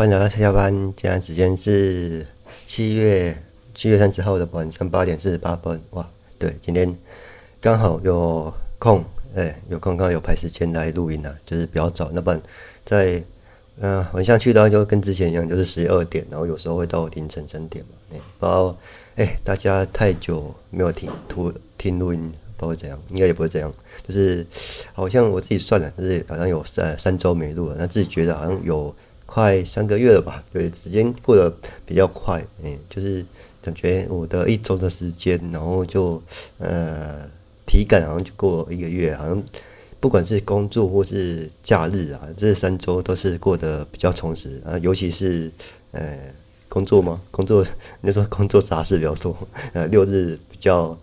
欢迎来到下下班。现在时间是七月七月三十号的晚上八点四十八分。哇，对，今天刚好有空，哎，有空刚好有排时间来录音了，就是比较早。那不然在嗯、晚上去的话，就跟之前一样，就是十二点，然后有时候会到凌晨三点嘛。哎，不知道哎，大家太久没有听听听录音，不知道怎样，应该也不会这样。就是好像我自己算了，就是好像有三三周没录了，那自己觉得好像有。快三个月了吧？对，时间过得比较快，哎，就是感觉我的一周的时间，然后就呃体感好像就过一个月，好像不管是工作或是假日啊，这三周都是过得比较充实啊，尤其是呃工作吗，工作那时候工作杂事比较多，呃六日比较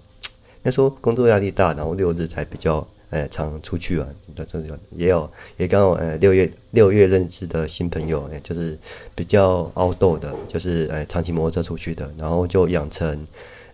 那时候工作压力大，然后六日才比较。呃，常出去玩，那这种也有，也刚好呃六月六月认识的新朋友，哎，就是比较 outdoor 的，就是呃长期摩托车出去的，然后就养成，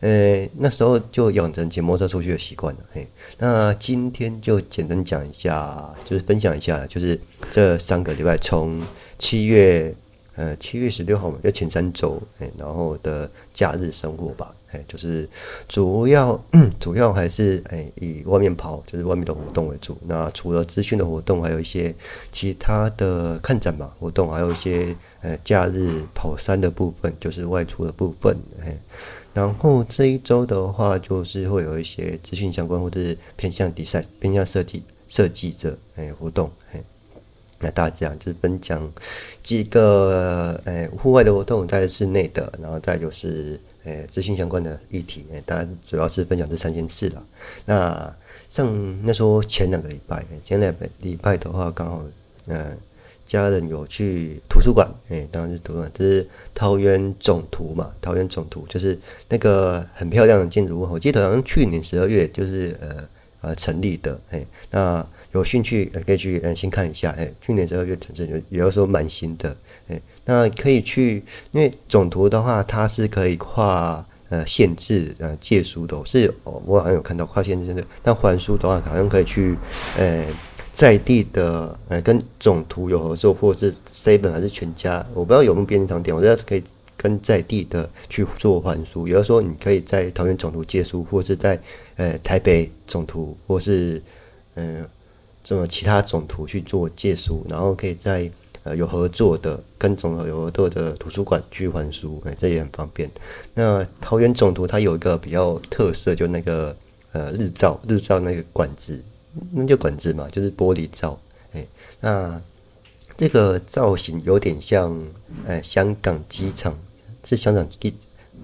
呃那时候就养成骑摩托车出去的习惯了，嘿。那今天就简单讲一下，就是分享一下，就是这三个礼拜从七月呃七月十六号嘛，就前三周，哎，然后的假日生活吧。哎，就是主要主要还是哎以外面跑，就是外面的活动为主。那除了资讯的活动，还有一些其他的看展嘛活动，还有一些呃假日跑山的部分，就是外出的部分。哎，然后这一周的话，就是会有一些资讯相关，或者是偏向比赛、偏向设计设计者哎活动。哎，那大家就是分享几个诶户外的活动，在室内的，然后再就是。诶，资讯相关的议题，诶，当然主要是分享这三件事了。那像那时候前两个礼拜，前两个礼拜的话，刚好，嗯，家人有去图书馆，诶，当然是图书馆，这是桃园总图嘛，桃园总图就是那个很漂亮的建筑物，我记得好像去年十二月就是呃呃成立的，诶，那有兴趣可以去嗯先看一下，诶，去年十二月成立，有有的时候蛮新的，诶。那可以去，因为总图的话，它是可以跨呃县市呃借书的，是哦，我好像有看到跨县市的。那还书的话，好像可以去呃在地的呃跟总图有合作，或者是 seven 还是全家，我不知道有没有便利商店，我觉得是可以跟在地的去做还书。有的时候你可以在桃园总图借书，或是在呃台北总图，或是嗯、这么其他总图去做借书，然后可以在。呃，有合作的跟总有合作的图书馆去还书，哎，这也很方便。那桃园总图它有一个比较特色，就那个呃日照日照那个管子，那就管子嘛，就是玻璃罩，哎，那这个造型有点像哎香港机场，是香港机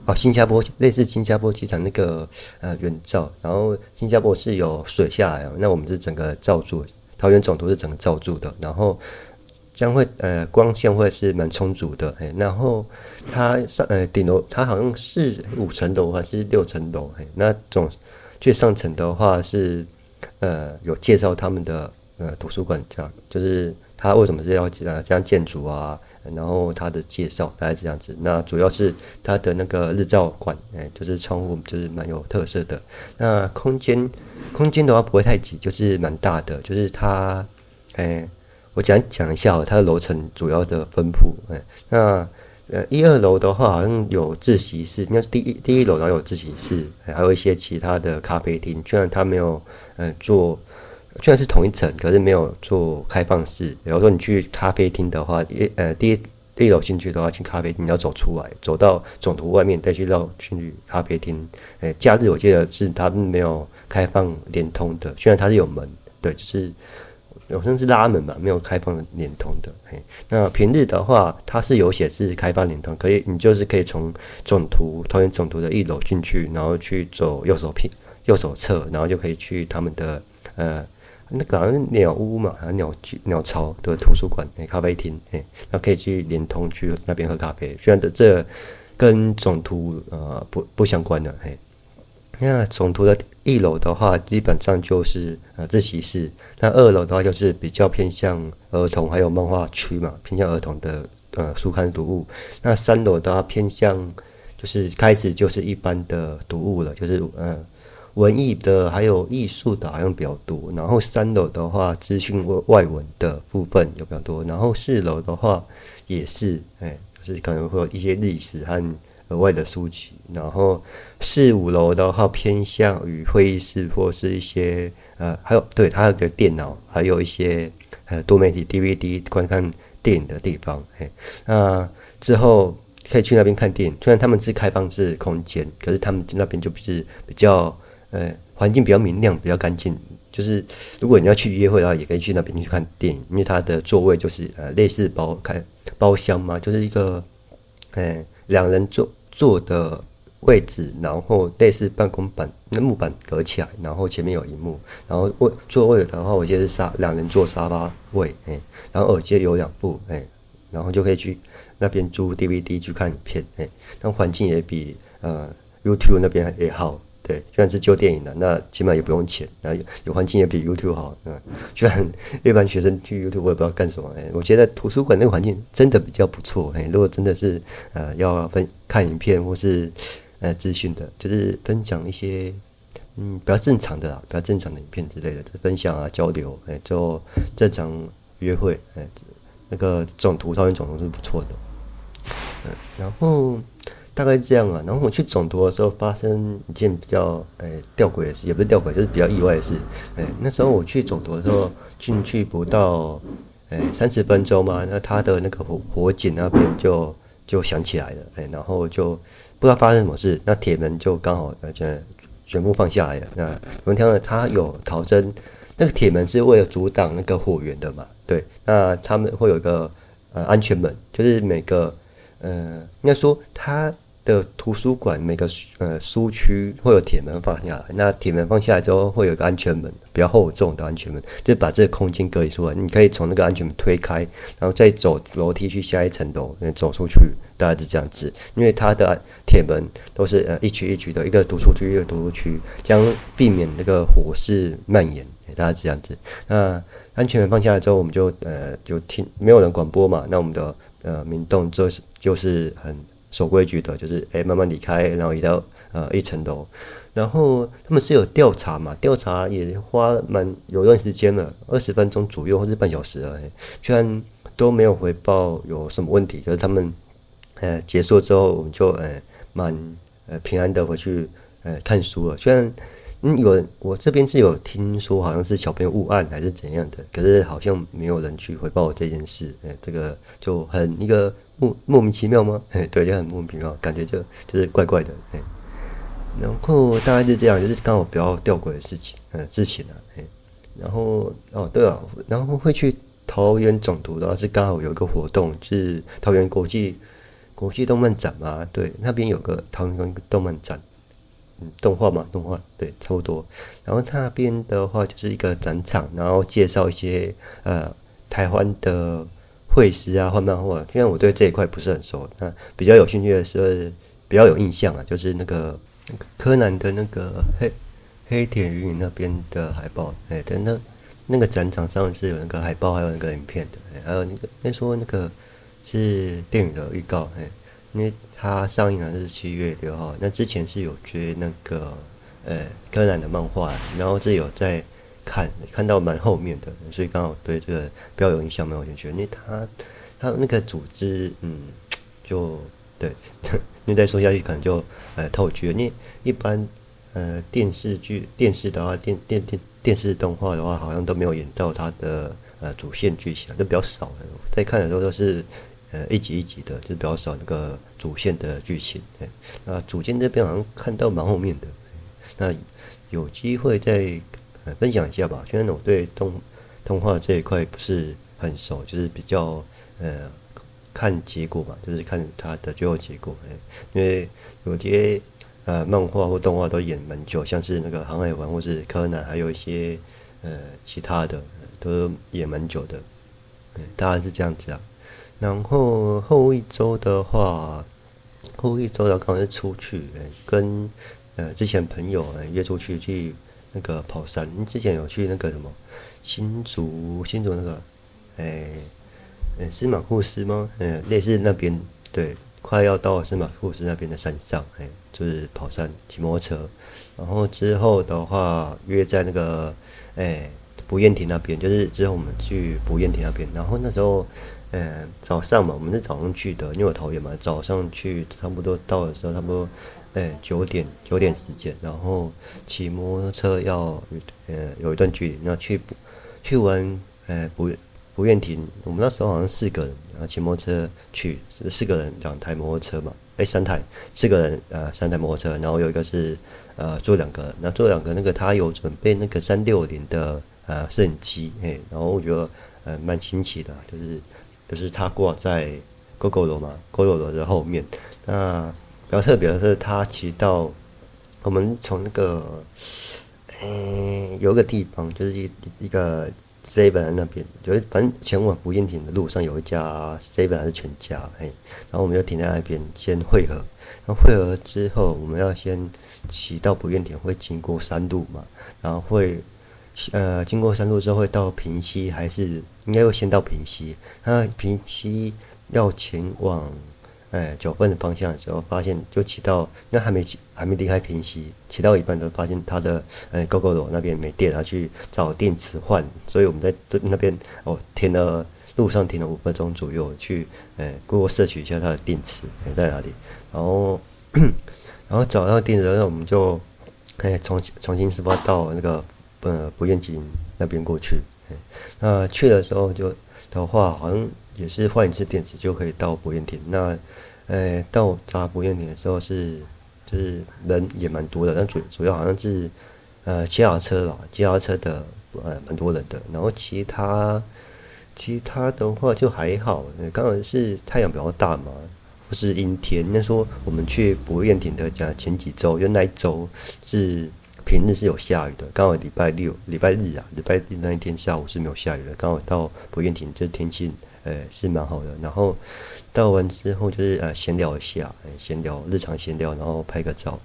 哦新加坡类似新加坡机场那个呃圆罩，然后新加坡是有水下来，那我们是整个罩住，桃园总图是整个罩住的，然后。将会呃光线会是蛮充足的，哎，然后它上呃顶楼它好像是五层楼还是六层楼，哎，那总最上层的话是呃有介绍他们的呃图书馆这样，就是它为什么是要呃这样建筑啊，然后它的介绍大概这样子，那主要是它的那个日照馆，哎，就是窗户就是蛮有特色的，那空间空间的话不会太挤，就是蛮大的，就是它哎。我讲讲一下它的楼层主要的分布。哎，那呃一二楼的话好像有自习室，那第一第一楼然后有自习室，还有一些其他的咖啡厅。虽然它没有呃做，虽然是同一层，可是没有做开放式。比如说你去咖啡厅的话，一呃第一第一楼进去的话，去咖啡厅你要走出来，走到总图外面再去绕去咖啡厅。哎，假日我记得是他们没有开放连通的，虽然它是有门，对，就是。好像是拉门吧，没有开放连通的。嘿，那平日的话，它是有显示开放连通，可以，你就是可以从总图桃园总图的一楼进去，然后去走右手偏右手侧，然后就可以去他们的呃那个好像是鸟屋嘛，还是鸟居鸟巢的图书馆、欸、咖啡厅，哎，那可以去联通去那边喝咖啡。虽然的这跟总图呃不不相关的，嘿。那总图的一楼的话，基本上就是呃自习室。那二楼的话，就是比较偏向儿童还有漫画区嘛，偏向儿童的呃书刊读物。那三楼的话，偏向就是开始就是一般的读物了，就是呃文艺的还有艺术的，好像比较多。然后三楼的话，资讯外外文的部分有比较多。然后四楼的话也是，哎，就是可能会有一些历史和额外的书籍。然后四五楼的话偏向于会议室或是一些呃，还有对，还有个电脑，还有一些呃多媒体 DVD 观看电影的地方。哎，那之后。可以去那边看电影，虽然他们是开放式空间，可是他们那边就不是比较呃环境比较明亮，比较干净。就是如果你要去约会的话，也可以去那边去看电影，因为它的座位就是呃类似包开包厢嘛，就是一个呃两人坐坐的位置，然后类似办公板那木板隔起来，然后前面有萤幕，然后位座位的话，我记得是沙两人坐沙发位，哎，然后耳机有两副，哎，然后就可以去。那边租 DVD 去看影片，哎，那环境也比呃 YouTube 那边也好，对，虽然是旧电影了，那起码也不用钱，然后有环境也比 YouTube 好，嗯，虽然一般学生去 YouTube 我也不知道干什么，哎，我觉得图书馆那个环境真的比较不错，哎，如果真的是呃要分看影片或是呃资讯的，就是分享一些嗯比较正常的啊，比较正常的影片之类的，分享啊交流，哎，就正常约会，哎，那个总图上面总图是不错的。嗯，然后大概是这样啊。然后我去总图的时候，发生一件比较诶吊诡的事，也不是吊诡，就是比较意外的事。诶，那时候我去总图的时候，进去不到诶三十分钟嘛，那他的那个火火警那边就就响起来了。诶，然后就不知道发生什么事，那铁门就刚好呃全全部放下来了。那我们听到他有逃生，那个铁门是为了阻挡那个火源的嘛？对，那他们会有一个呃安全门，就是每个。呃，应该说，它的图书馆每个呃书区会有铁门放下来，那铁门放下来之后会有一个安全门，比较厚重的安全门，就把这个空间隔离出来。你可以从那个安全门推开，然后再走楼梯去下一层楼，走出去，大概是这样子。因为它的铁门都是呃一区一区的，一个读书区一个读书区，将避免那个火势蔓延，大概是这样子。那安全门放下来之后，我们就呃就听没有人广播嘛，那我们的。呃，民众就是就是很守规矩的，就是哎慢慢离开，然后移到呃一层楼，然后他们是有调查嘛，调查也花蛮有段时间了，二十分钟左右或者半小时而已，居然都没有回报有什么问题，就是他们呃结束之后，我们就呃蛮呃平安的回去呃看书了，虽然。嗯，有我这边是有听说，好像是小朋友误按还是怎样的，可是好像没有人去回报这件事，哎，这个就很一个莫莫名其妙吗？哎，对，就很莫名其妙，感觉就就是怪怪的，哎，然后大概是这样，就是刚好比较吊诡的事情，嗯，事情啊，哎，然后哦对啊，然后会去桃园总图的话是刚好有一个活动，是桃园国际国际动漫展嘛，对，那边有个桃园动漫展。嗯，动画嘛，动画对，差不多。然后那边的话就是一个展场，然后介绍一些呃台湾的绘师啊，画漫画。虽然我对这一块不是很熟，那比较有兴趣的是比较有印象啊，就是那个柯南的那个黑黑铁鱼那边的海报。哎，对，那那个展场上是有那个海报，还有那个影片的，还有那个那说那个是电影的预告，哎，因为。它上映的是七月六号，那之前是有追那个呃柯南的漫画，然后是有在看，看到蛮后面的，所以刚好对这个比较有印象，蛮有兴趣。因为他他那个组织，嗯，就对，因为再说下去可能就呃透剧了。因为一般呃电视剧、电视的话，电电电电视动画的话，好像都没有演到它的呃主线剧情，就比较少。在看的时候都是。呃，一集一集的，就比较少那个主线的剧情。对，那主线这边好像看到蛮后面的。那有机会再分享一下吧。虽然我对动动画这一块不是很熟，就是比较呃看结果吧，就是看它的最后结果。因为有些呃漫画或动画都演蛮久，像是那个《航海王》或是《柯南》，还有一些呃其他的都演蛮久的。嗯，大概是这样子啊。然后后一周的话，后一周的刚好是出去，跟呃之前朋友约出去去那个跑山。之前有去那个什么新竹新竹那个，哎，司马库斯吗？嗯，类似那边对，快要到司马库斯那边的山上，哎，就是跑山骑摩托车。然后之后的话，约在那个哎不厌亭那边，就是之后我们去不厌亭那边。然后那时候，嗯，早上嘛，我们是早上去的，因为我头也嘛，早上去差不多到的时候，差不多哎九点九点时间，然后骑摩托车要呃有一段距离，那去去玩哎不。不愿停，我们那时候好像四个人，然后骑摩托车去，四个人两台摩托车嘛，哎，三台，四个人呃三台摩托车，然后有一个是呃坐两个，那坐两个那个他有准备那个三六零的呃摄影机，哎，然后我觉得呃蛮新奇的，就是就是他挂在 Gogoro 嘛 Gogoro 的后面，那比较特别的是他骑到我们从那个哎有个地方就是一一个。seven 那边，就是反正前往不厌亭的路上有一家 seven 还是全家，哎，然后我们就停在那边先汇合，然后汇合之后，我们要先骑到不厌亭，会经过山路嘛，然后会呃经过山路之后会到平溪，还是应该会先到平溪，那平溪要前往。哎，九份的方向的时候，发现就骑到那还没骑，还没离开平溪，骑到一半就发现它的呃 g o g o 罗那边没电，然后去找电池换，所以我们在这那边哦停了，路上停了五分钟左右，去哎过过摄取一下它的电池在哪里，然后然后找到电池，那我们就哎重重新出发到那个呃不厌亭那边过去，哎，那去的时候就的话好像。也是换一次电池就可以到不厌亭。那，呃，到达不厌亭的时候是，就是人也蛮多的，但主主要好像是，呃，骑脚车吧，骑脚车的呃蛮多人的。然后其他其他的话就还好，刚好是太阳比较大嘛，不是阴天。那说我们去不厌亭的讲前几周，就那一周是平日是有下雨的，刚好礼拜六、礼拜日啊，礼拜日那一天下午是没有下雨的，刚好到不厌亭就是天气。呃，是蛮好的。然后到完之后就是呃闲聊一下，闲聊日常闲聊，然后拍个照。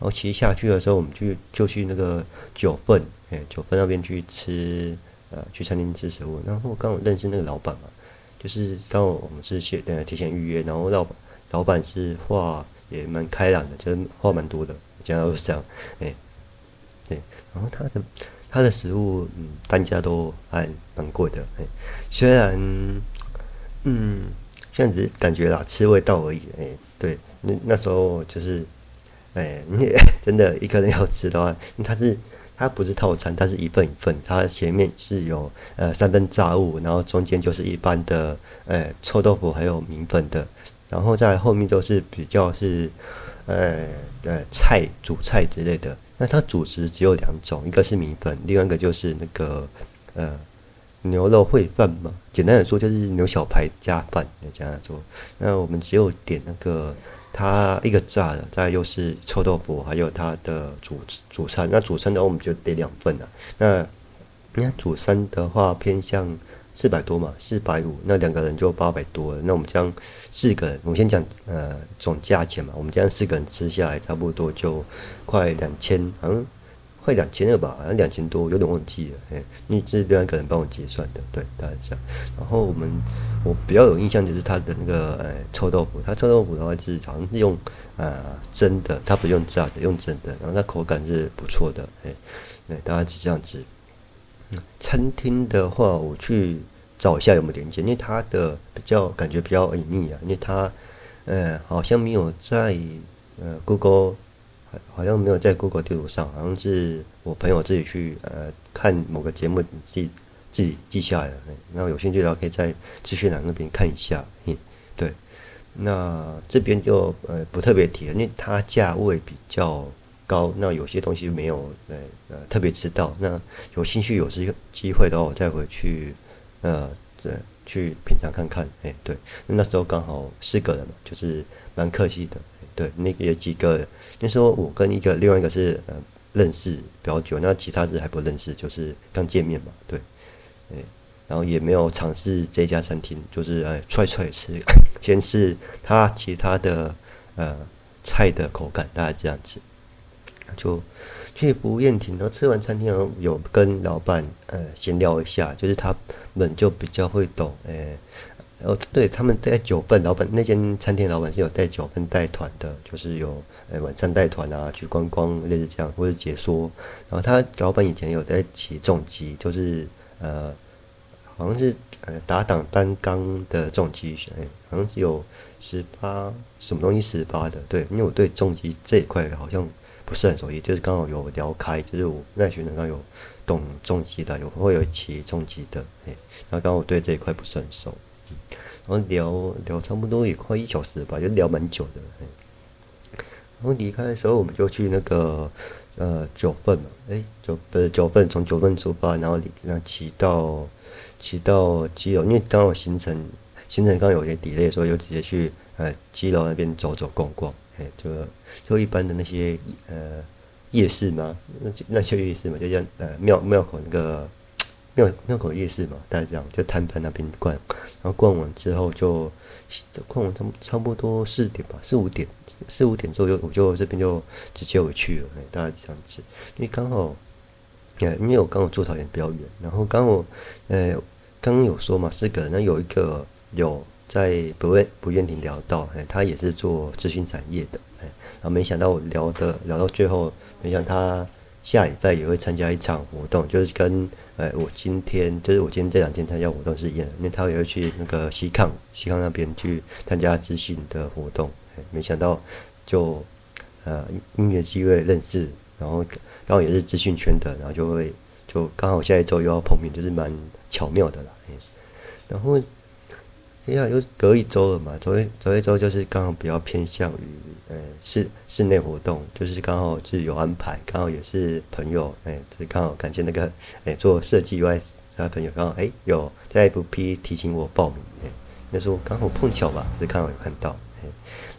然后骑下去的时候，我们去就去那个九份，哎，九份那边去吃呃去餐厅吃食物。然后我刚好认识那个老板嘛，就是刚好我们是先呃提前预约，然后老老板是话也蛮开朗的，就是话蛮多的，讲到这样，哎，对，然后他的。他的食物，嗯，单价都还蛮贵的，哎，虽然，嗯，现在只是感觉啦，吃味道而已，哎，对，那那时候就是，哎，你 真的一个人要吃的话，它是它不是套餐，它是一份一份，它前面是有呃三份炸物，然后中间就是一般的，呃，臭豆腐还有米粉的，然后在后面都是比较是，呃呃菜主菜之类的。那它主食只有两种，一个是米粉，另外一个就是那个呃牛肉烩饭嘛。简单的说就是牛小排加饭这样做。那我们只有点那个它一个炸的，再又是臭豆腐，还有它的主主餐。那主餐的话我们就点两份了。那那主餐的话偏向。四百多嘛，四百五，那两个人就八百多。那我们将四个人，我们先讲呃总价钱嘛。我们将四个人吃下来，差不多就快两千，好像快两千了吧，好像两千多，有点忘记了。哎，因为这边可能帮我结算的，对，大概这样。然后我们我比较有印象就是他的那个呃臭豆腐，他臭豆腐的话就是好像是用呃蒸的，他不用炸的，用蒸的，然后它口感是不错的。哎，对，大概是这样子。餐厅的话，我去找一下有没有连接，因为它的比较感觉比较隐秘啊，因为它呃好像没有在呃 Google，好像没有在 Google 地图上，好像是我朋友自己去呃看某个节目记自己记下来的，然后有兴趣的话可以在资讯栏那边看一下，嗯，对，那这边就呃不特别提了，因为它价位比较。高，那有些东西没有，呃呃，特别知道。那有兴趣有机机会的话，我再回去，呃，对，去品尝看看。哎，对，那时候刚好四个人嘛，就是蛮客气的。对，那有几个，那时候我跟一个另外一个是呃认识比较久，那其他人还不认识，就是刚见面嘛。对，哎，然后也没有尝试这家餐厅，就是哎踹踹吃，先试他其他的呃菜的口感，大概这样子。就去不厌亭，然后吃完餐厅，然后有跟老板呃闲聊一下，就是他们就比较会懂，诶、呃，哦，对，他们在九份老板那间餐厅老板是有带九份带团的，就是有呃晚上带团啊去观光类似这样或者解说。然后他老板以前有在骑重机，就是呃好像是呃打挡单缸的重机，哎，好像是有十八什么东西十八的。对，因为我对重机这一块好像不是很熟悉，就是刚好有聊开，就是我那群人刚有懂重机的，有会有骑重机的，哎，然后刚好我对这一块不是很熟。然后聊聊差不多也快一小时吧，就聊蛮久的。然后离开的时候，我们就去那个呃九份嘛，哎，九不是九份，从九份出发，然后然后骑到骑到基隆，因为刚好行程行程刚有些 delay，所以就直接去呃基隆那边走走逛逛，哎，就就一般的那些呃夜市嘛，那那些夜市嘛，就像呃庙庙口那个。庙庙口夜市嘛，大概这样，就摊贩那边逛，然后逛完之后就逛完差差不多四点吧，四五点四五点左右，我就这边就直接回去了，大概这样子。因为刚好，呃，因为我刚好住桃园比较远，然后刚好，呃，刚刚有说嘛，四个，那有一个有在不愿不愿意聊到，哎，他也是做资讯产业的，哎，然后没想到我聊的聊到最后，没想到他。下礼拜也会参加一场活动，就是跟呃我今天就是我今天这两天参加活动是一样的，因为他也会去那个西康西康那边去参加资讯的活动，哎没想到就呃音乐机会认识，然后刚好也是资讯圈的，然后就会就刚好下一周又要碰面，就是蛮巧妙的啦，哎然后。哎呀又隔一周了嘛，隔一隔一周就是刚好比较偏向于呃室室内活动，就是刚好是有安排，刚好也是朋友哎，就是刚好感谢那个哎做设计以外其他朋友刚好哎有在 FP 提醒我报名哎，那时候刚好碰巧吧，就刚好有看到哎，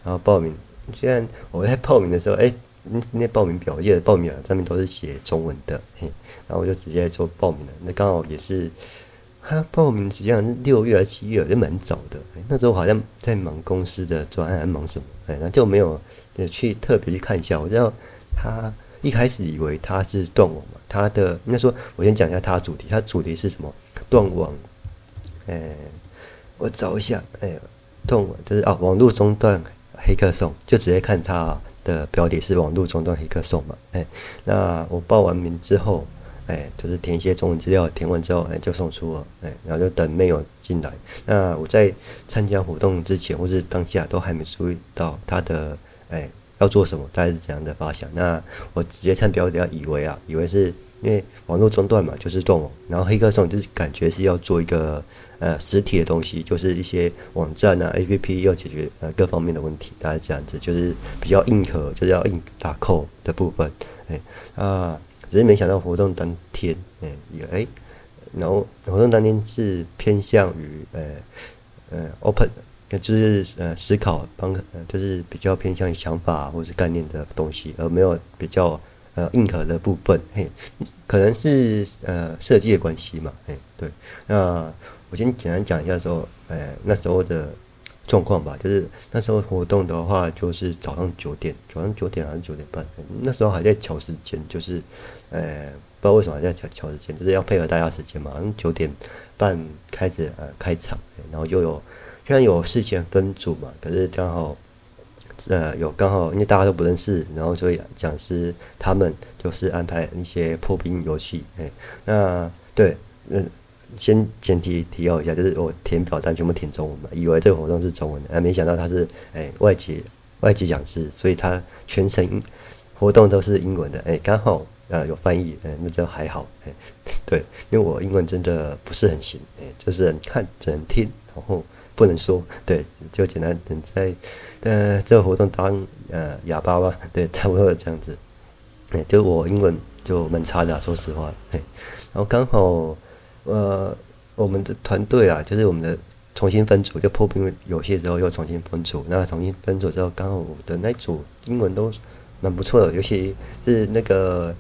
然后报名，虽然我在报名的时候哎，那那报名表页的报名表上面都是写中文的嘿，然后我就直接做报名了，那刚好也是。他报名实际上是六月还是七月，就蛮早的。那时候好像在忙公司的专案，忙什么？哎，那就没有去特别去看一下。我知道他一开始以为他是断网嘛，他的应该说，我先讲一下他的主题。他主题是什么？断网。哎，我找一下。哎，断网就是啊，网络中断黑客松，就直接看他的标题是网络中断黑客松嘛。哎，那我报完名之后。哎，就是填一些中文资料，填完之后，哎，就送出了，哎，然后就等妹友进来。那我在参加活动之前或是当下都还没注意到他的，哎，要做什么，大概是怎样的发想。那我直接看标题，以为啊，以为是因为网络中断嘛，就是断网。然后黑客松就是感觉是要做一个呃实体的东西，就是一些网站啊、APP 要解决呃各方面的问题，大概这样子，就是比较硬核，就是要硬打扣的部分，哎啊。只是没想到活动当天，哎、欸，也哎、然后活动当天是偏向于呃呃 open，就是呃思考帮，就是比较偏向于想法或是概念的东西，而没有比较呃硬核的部分，嘿，可能是呃设计的关系嘛，哎，对，那我先简单讲一下说，呃那时候的。状况吧，就是那时候活动的话，就是早上九点，早上九点还是九点半，那时候还在调时间，就是，呃，不知道为什么还在调调时间，就是要配合大家时间嘛。九点半开始呃开场，然后又有虽然有事前分组嘛，可是刚好，呃，有刚好因为大家都不认识，然后所以讲师他们就是安排一些破冰游戏，哎，那对，嗯。先前提提要一下，就是我填表单全部填中文嘛，以为这个活动是中文的，哎，没想到他是哎外籍外籍讲师，所以他全程活动都是英文的，哎，刚好呃有翻译，哎，那就还好，哎，对，因为我英文真的不是很行，哎，就是看只能听，然后不能说，对，就简单等在呃这个活动当呃哑巴吧，对，差不多这样子，哎，就我英文就蛮差的，说实话，哎，然后刚好。呃，我们的团队啊，就是我们的重新分组，就破冰游戏之后又重新分组。那重新分组之后，刚好我的那组英文都蛮不错的，尤其是那个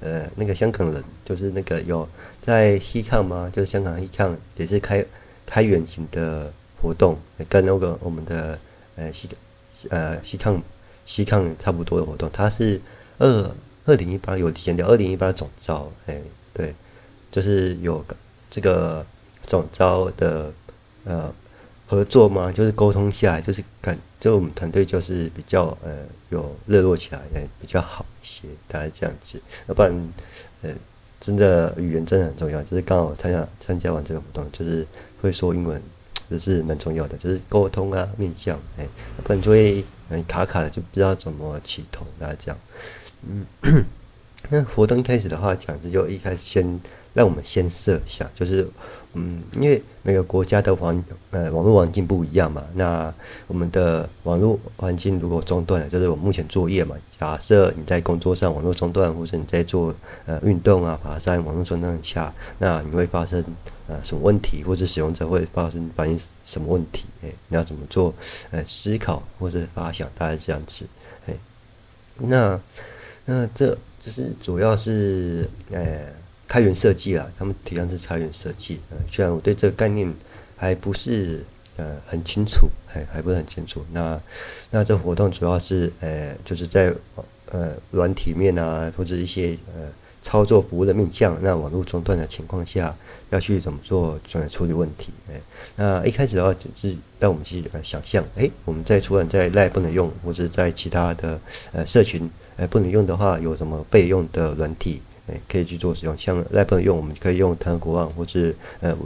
呃那个香港人，就是那个有在西康吗？就是香港西抗也是开开远型的活动，跟那个我们的呃西呃西康西康差不多的活动。他是二二零一八有提前掉二零一八总招，哎对。就是有这个总招的呃合作嘛，就是沟通下来，就是感，就我们团队就是比较呃有热络起来，也比较好一些，大概这样子。要不然，呃，真的语言真的很重要。就是刚好参加参加完这个活动，就是会说英文，这是蛮重要的。就是沟通啊，面向，哎，要不然就会很卡卡的，就不知道怎么起头，大家这样。嗯，那活动一开始的话，讲师就一开始先让我们先设想，就是。嗯，因为每个国家的环呃网络环境不一样嘛，那我们的网络环境如果中断了，就是我目前作业嘛。假设你在工作上网络中断，或者你在做呃运动啊、爬山，网络中断下，那你会发生呃什么问题，或者使用者会发生反映什么问题？哎，你要怎么做呃思考或者发想，大概这样子。哎，那那这就是主要是呃。开源设计啦，他们提倡是开源设计。呃，虽然我对这个概念还不是呃很清楚，还还不是很清楚。那那这活动主要是呃就是在呃软体面啊，或者一些呃操作服务的面向。那网络中断的情况下，要去怎么做怎么处理问题？哎，那一开始的话就是让我们去呃想象，哎，我们在除了在 LINE 不能用，或者在其他的呃社群呃不能用的话，有什么备用的软体？可以去做使用，像 LINE 用，我们可以用腾国网，或是呃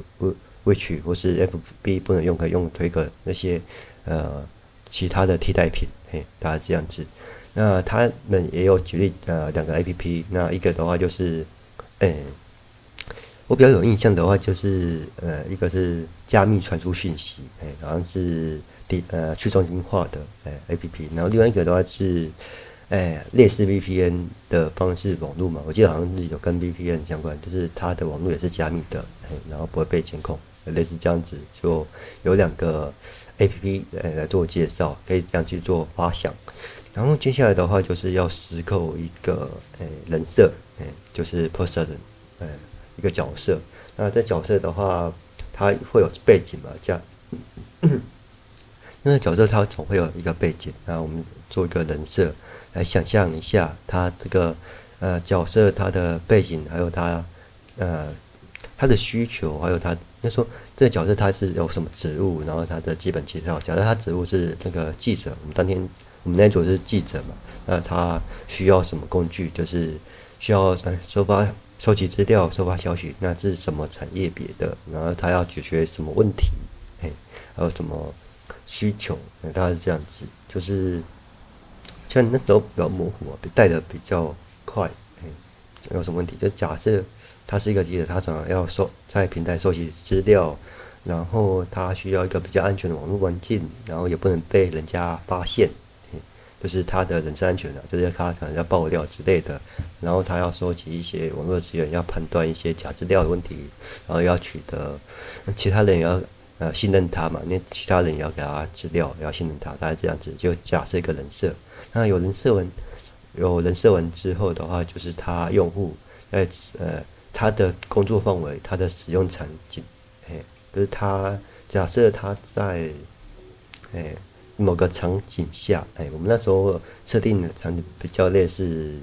Which 或是 FB 不能用，可以用推个那些呃其他的替代品，嘿，大家这样子。那他们也有举例呃两个 APP，那一个的话就是，哎，我比较有印象的话就是呃一个是加密传输讯息，哎，好像是第呃去中心化的哎 APP，然后另外一个的话是。哎，类似 VPN 的方式网络嘛，我记得好像是有跟 VPN 相关，就是它的网络也是加密的，哎，然后不会被监控，类似这样子，就有两个 APP 哎来做介绍，可以这样去做发想。然后接下来的话就是要思考一个哎人设，哎，就是 person，哎，一个角色。那这角色的话，它会有背景嘛？这样，因 为角色它总会有一个背景，那我们做一个人设。来想象一下，他这个呃角色，他的背景，还有他呃他的需求，还有他那说这个角色他是有什么职务，然后他的基本介绍。假设他职务是那个记者，我们当天我们那组是记者嘛，那他需要什么工具？就是需要收发、收集资料、收发消息。那是什么产业别的？然后他要解决什么问题？还有什么需求？大概是这样子，就是。像那时候比较模糊啊，带的比较快，哎，有什么问题？就假设他是一个记者，他想要收在平台收集资料，然后他需要一个比较安全的网络环境，然后也不能被人家发现，就是他的人身安全啊，就是他可能要爆料之类的，然后他要收集一些网络资源，要判断一些假资料的问题，然后要取得其他人也要呃信任他嘛，那其他人也要给他资料，也要信任他，大概这样子，就假设一个人设。那有人设完，有人设完之后的话，就是他用户在呃他的工作范围，他的使用场景，哎，就是他假设他在哎某个场景下，哎，我们那时候设定的场景比较类似，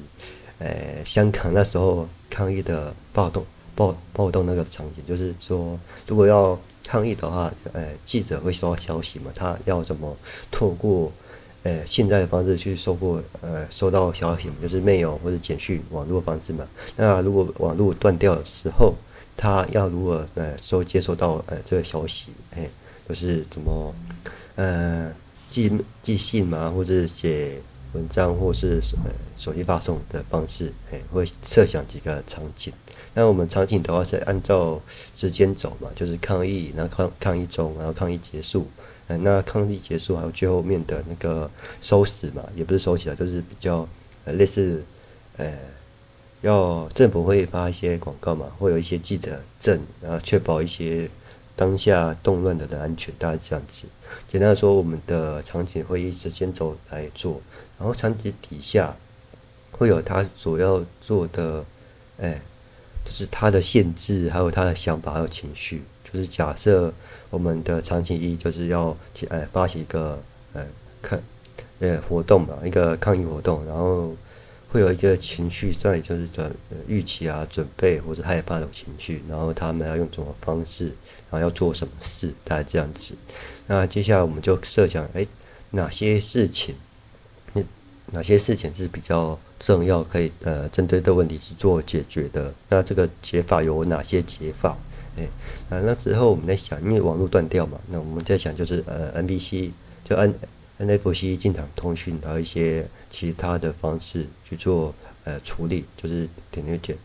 哎，香港那时候抗议的暴动暴暴动那个场景，就是说如果要抗议的话，呃，记者会收到消息嘛，他要怎么透过。呃，现在的方式去收过呃收到消息，就是 mail 或者简讯网络方式嘛。那如果网络断掉的时候，他要如果呃收接收到呃这个消息，哎，就是怎么呃寄寄信嘛，或者写文章，或是什么手机发送的方式，哎，会设想几个场景。那我们场景的话是按照时间走嘛，就是抗议，然后抗抗议中，然后抗议结束。嗯那抗议结束，还有最后面的那个收拾嘛，也不是收起来，就是比较呃类似，呃，要政府会发一些广告嘛，会有一些记者证，然后确保一些当下动乱的人安全，大概这样子。简单的说，我们的场景会议时间轴来做，然后场景底下会有他所要做的，哎，就是他的限制，还有他的想法，还有情绪。就是假设我们的场景一就是要去呃发起一个呃抗呃活动嘛，一个抗议活动，然后会有一个情绪在，就是准预期啊、准备或者害怕的情绪，然后他们要用什么方式，然后要做什么事，大概这样子。那接下来我们就设想，哎，哪些事情，哪些事情是比较重要，可以呃针对的问题去做解决的？那这个解法有哪些解法？哎，啊，那之后我们在想，因为网络断掉嘛，那我们在想就是呃，NBC 就 N。NFC 进场通讯，还有一些其他的方式去做呃处理，就是点对点，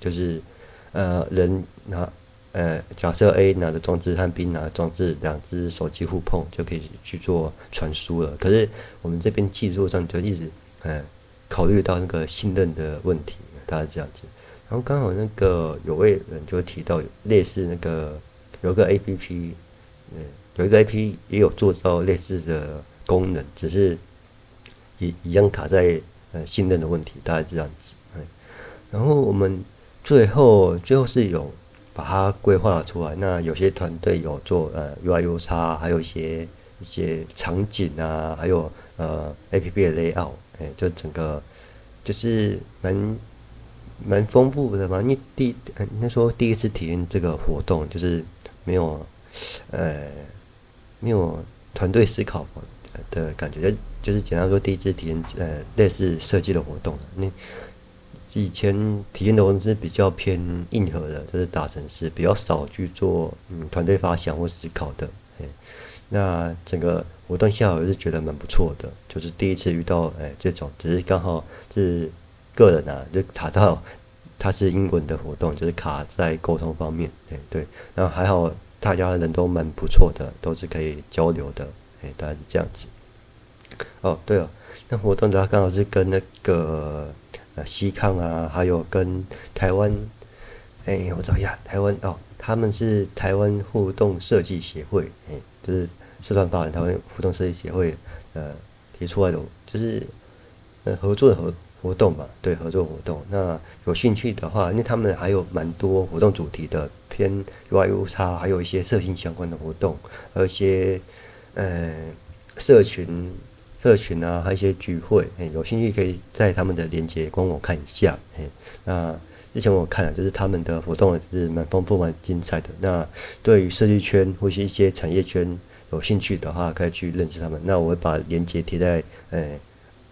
就是呃人拿呃假设 A 拿的装置和 B 拿的装置，两只手机互碰就可以去做传输了。可是我们这边技术上就一直呃考虑到那个信任的问题，大概这样子。然后刚好那个有位人就提到类似那个有个 APP，嗯，有一个 A P 也有做到类似的。功能只是一一样卡在呃信任的问题，大概这样子。嗯然后我们最后最后是有把它规划出来。那有些团队有做呃 UI/UX，还有一些一些场景啊，还有呃 APP 的 layout，哎，就整个就是蛮蛮丰富的嘛。你第应该说第一次体验这个活动，就是没有呃没有团队思考。的感觉，就是简单说，第一次体验呃类似设计的活动。那以前体验的活动是比较偏硬核的，就是打城市，比较少去做嗯团队发想或思考的。哎，那整个活动下来，我是觉得蛮不错的，就是第一次遇到哎这种，只是刚好是个人啊，就卡到他是英文的活动，就是卡在沟通方面。对对，那还好，大家人都蛮不错的，都是可以交流的。哎，大概是这样子。哦，对了，那活动的话刚好是跟那个呃西康啊，还有跟台湾，哎，我找一下台湾哦，他们是台湾互动设计协会，哎，就是社团法人台湾互动设计协会呃提出来的，就是呃合作的活活动吧，对，合作活动。那有兴趣的话，因为他们还有蛮多活动主题的，偏 U I U 叉还有一些社群相关的活动，而且。呃，社群、社群啊，还有一些聚会，哎，有兴趣可以在他们的链接官网看一下，哎，那之前我看了，就是他们的活动是蛮丰富、蛮精彩的。那对于设计圈或是一些产业圈有兴趣的话，可以去认识他们。那我会把链接贴在呃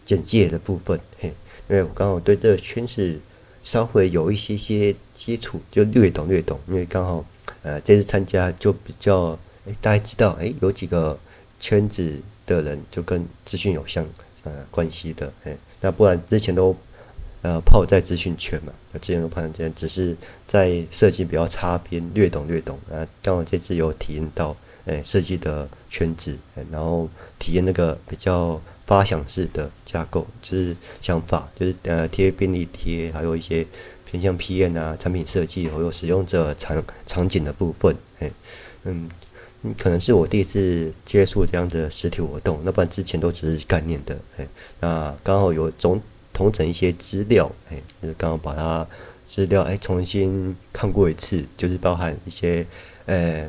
简介的部分，嘿，因为我刚好对这个圈子稍微有一些些接触，就略懂略懂。因为刚好呃这次参加就比较，哎，大家知道，哎，有几个。圈子的人就跟资讯有相呃关系的，哎，那不然之前都呃泡在资讯圈嘛，那之前都泡在这边，只是在设计比较擦边，略懂略懂啊。刚好这次有体验到，哎，设计的圈子，然后体验那个比较发想式的架构，就是想法，就是呃贴便利贴，还有一些偏向 PM 啊产品设计，还有使用者场场景的部分，哎，嗯。可能是我第一次接触这样的实体活动，那不然之前都只是概念的。哎，那刚好有总统整一些资料，哎，就是刚好把它资料哎重新看过一次，就是包含一些，呃，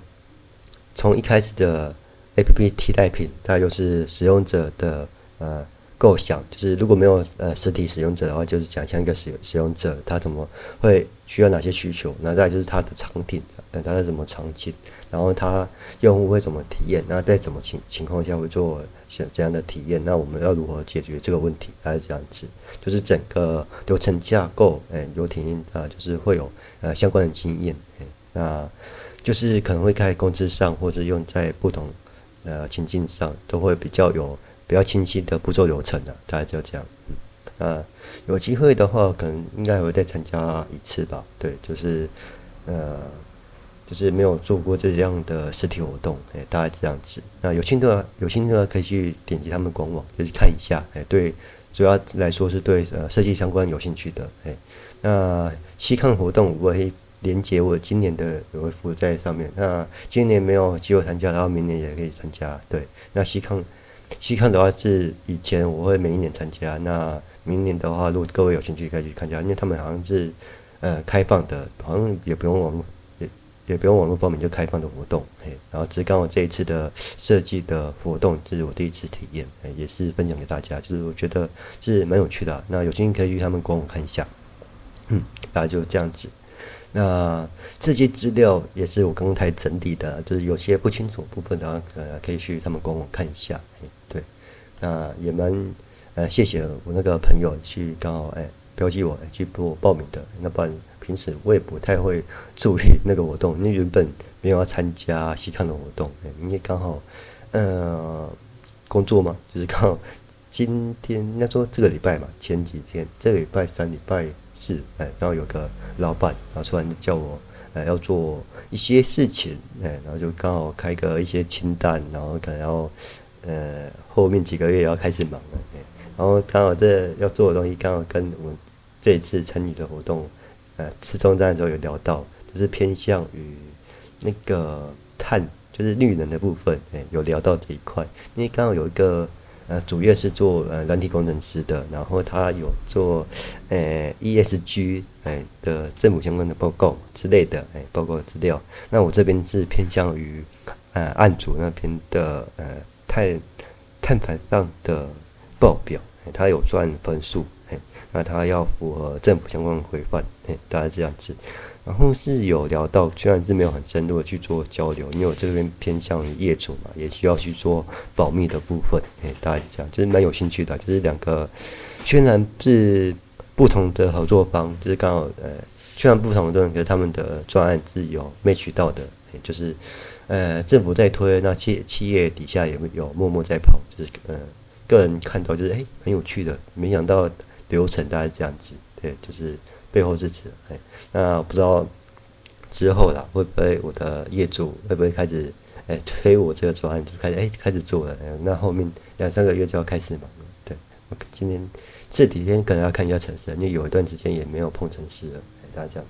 从一开始的 APP 替代品，大概就是使用者的呃。构想就是如果没有呃实体使用者的话，就是想象一个使使用者他怎么会需要哪些需求，那再就是他的场景，那他是什么场景，然后他用户会怎么体验，那在怎么情情况下会做像这样的体验，那我们要如何解决这个问题，还是这样子，就是整个流程架构，哎，有体验啊，就是会有呃相关的经验，哎，那就是可能会在公司上或者用在不同呃情境上都会比较有。比较清晰的步骤流程的、大概就这样。嗯，啊，有机会的话，可能应该会再参加一次吧。对，就是，呃，就是没有做过这样的实体活动，哎，大概这样子。那有兴趣的，有兴趣的可以去点击他们官网，就是看一下。哎，对，主要来说是对呃设计相关有兴趣的。哎，那西康活动我会连接我今年的也会附在上面。那今年没有机会参加，然后明年也可以参加。对，那西康。西康的话是以前我会每一年参加，那明年的话，如果各位有兴趣可以去参加，因为他们好像是呃开放的，好像也不用网络，也不用网络报名就开放的活动，嘿，然后只是刚好这一次的设计的活动，就是我第一次体验，哎，也是分享给大家，就是我觉得是蛮有趣的，那有兴趣可以去他们官网看一下，嗯，大家就这样子。那这些资料也是我刚刚才整理的，就是有些不清楚部分，然后呃可以去他们官网看一下，对，那也蛮呃谢谢我那个朋友去刚好哎标记我去做报名的，那不然平时我也不太会注意 那个活动，因为原本没有要参加西康的活动，因为刚好呃工作嘛，就是刚好今天应该说这个礼拜嘛，前几天这个礼拜三礼拜。四，哎，然后有个老板，然后突然叫我，哎，要做一些事情，哎，然后就刚好开个一些清单，然后可能要，呃，后面几个月要开始忙了，哎，然后刚好这要做的东西，刚好跟我这一次参与的活动，呃，吃中餐的时候有聊到，就是偏向于那个碳，就是绿能的部分，哎，有聊到这一块，因为刚好有一个。呃，主业是做呃软体工程师的，然后他有做呃 ESG 哎的政府相关的报告之类的哎报告资料。那我这边是偏向于呃案主那边的呃碳碳排放的报表，他有赚分数哎，那他要符合政府相关的规范嘿，大概这样子。然后是有聊到，虽然是没有很深入的去做交流，因为我这边偏向于业主嘛，也需要去做保密的部分。嘿，大概是这样，就是蛮有兴趣的。就是两个虽然是不同的合作方，就是刚好呃，虽然不同的人，可是他们的专案是有 match 到的。哎，就是呃，政府在推，那企企业底下也会有默默在跑，就是呃，个人看到就是哎，很有趣的，没想到流程大概是这样子。对，就是。背后支持，哎，那不知道之后啦，会不会我的业主会不会开始哎推我这个专案，就开始哎开始做了，那后面两三个月就要开始忙了。对，我今天这几天可能要看一下城市，因为有一段时间也没有碰城市了，大家这样。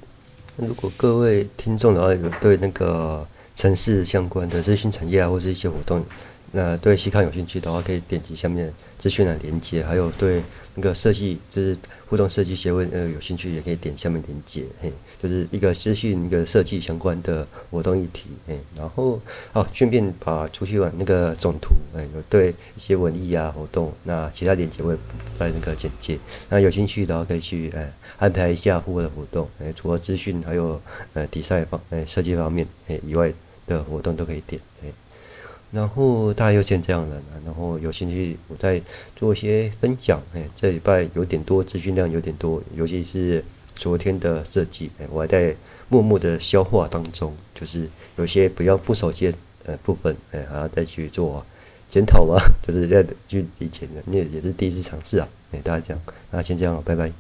那如果各位听众的话，有对那个城市相关的资讯产业啊，或者一些活动，那对西康有兴趣的话，可以点击下面资讯的连接，还有对。那个设计就是互动设计协会，呃，有兴趣也可以点下面连接，嘿，就是一个资讯一个设计相关的活动议题，嘿，然后好，顺便把出去玩那个总图，哎，有对一些文艺啊活动，那其他链接会在那个简介，那有兴趣的话可以去，哎，安排一下户外的活动，哎，除了资讯还有呃比赛方，哎，设计方面，哎以外的活动都可以点，哎。然后大家又先这样了，然后有兴趣我再做一些分享。哎，这礼拜有点多，资讯量有点多，尤其是昨天的设计，哎，我还在默默的消化当中，就是有些比较不熟悉的呃部分，哎，还要再去做检讨嘛，就是在去理解的，那也也是第一次尝试啊，哎，大家这样，那先这样了，拜拜。